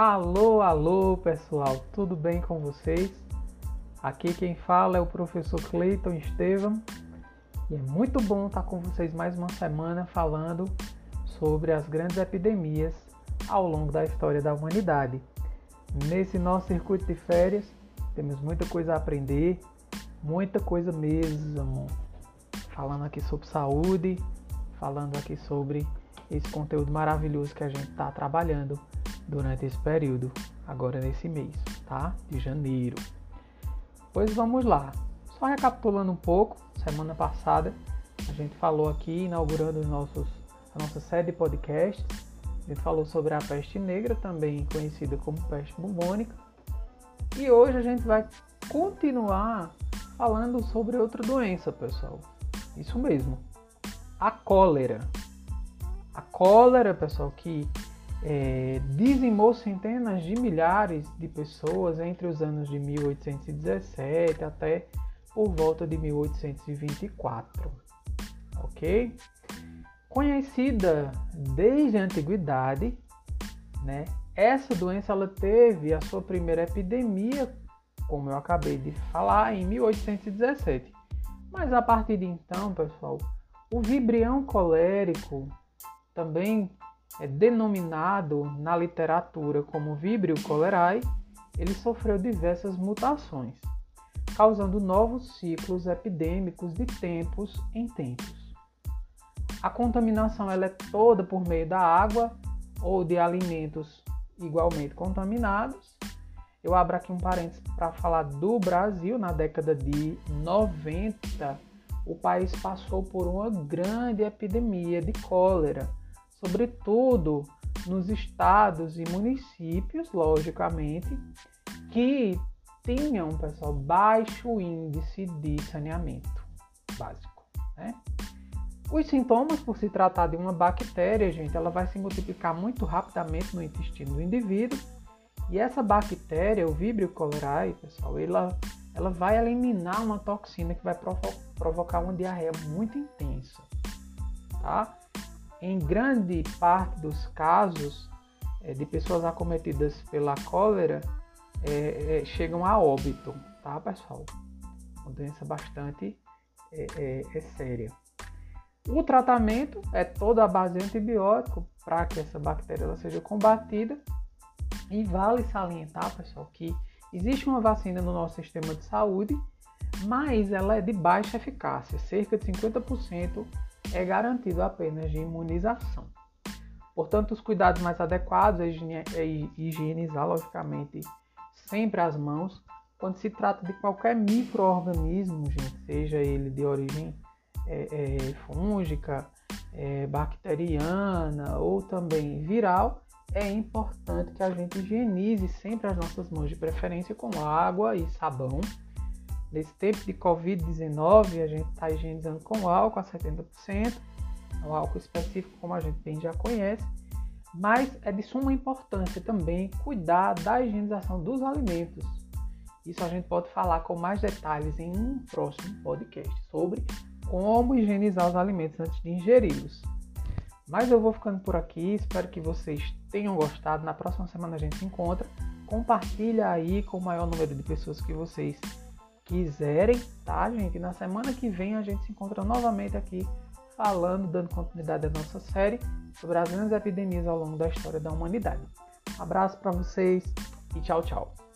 Alô, alô, pessoal, tudo bem com vocês? Aqui quem fala é o professor Cleiton Estevam e é muito bom estar com vocês mais uma semana falando sobre as grandes epidemias ao longo da história da humanidade. Nesse nosso circuito de férias, temos muita coisa a aprender, muita coisa mesmo. Falando aqui sobre saúde, falando aqui sobre esse conteúdo maravilhoso que a gente está trabalhando durante esse período, agora nesse mês, tá? De janeiro. Pois vamos lá. Só recapitulando um pouco, semana passada a gente falou aqui, inaugurando nossos, a nossa série de podcasts, a gente falou sobre a peste negra, também conhecida como peste bubônica. E hoje a gente vai continuar falando sobre outra doença, pessoal. Isso mesmo, a cólera. A cólera, pessoal, que é, dizimou centenas de milhares de pessoas entre os anos de 1817 até por volta de 1824. Ok? Conhecida desde a antiguidade, né? Essa doença ela teve a sua primeira epidemia, como eu acabei de falar, em 1817. Mas a partir de então, pessoal, o vibrião colérico, também é denominado na literatura como Vibrio cholerae, ele sofreu diversas mutações, causando novos ciclos epidêmicos de tempos em tempos. A contaminação é toda por meio da água ou de alimentos igualmente contaminados. Eu abro aqui um parênteses para falar do Brasil. Na década de 90, o país passou por uma grande epidemia de cólera sobretudo nos estados e municípios, logicamente, que tinham, pessoal, baixo índice de saneamento básico. Né? Os sintomas, por se tratar de uma bactéria, gente, ela vai se multiplicar muito rapidamente no intestino do indivíduo. E essa bactéria, o Vibrio cholerae, pessoal, ela, ela vai eliminar uma toxina que vai provo provocar uma diarreia muito intensa, tá? Em grande parte dos casos é, de pessoas acometidas pela cólera é, chegam a óbito, tá pessoal? Uma doença bastante é, séria. O tratamento é toda a base de antibiótico para que essa bactéria seja combatida. E vale salientar, pessoal, que existe uma vacina no nosso sistema de saúde, mas ela é de baixa eficácia, cerca de 50% é garantido apenas de imunização. Portanto, os cuidados mais adequados é higienizar, logicamente, sempre as mãos. Quando se trata de qualquer microorganismo, seja ele de origem é, é, fúngica, é, bacteriana ou também viral, é importante que a gente higienize sempre as nossas mãos, de preferência com água e sabão Nesse tempo de Covid-19, a gente está higienizando com álcool a 70%, o álcool específico, como a gente bem já conhece, mas é de suma importância também cuidar da higienização dos alimentos. Isso a gente pode falar com mais detalhes em um próximo podcast sobre como higienizar os alimentos antes de ingeri-los. Mas eu vou ficando por aqui, espero que vocês tenham gostado. Na próxima semana a gente se encontra. Compartilha aí com o maior número de pessoas que vocês quiserem, tá, gente? Na semana que vem a gente se encontra novamente aqui falando, dando continuidade à nossa série sobre as grandes epidemias ao longo da história da humanidade. Um abraço para vocês e tchau, tchau.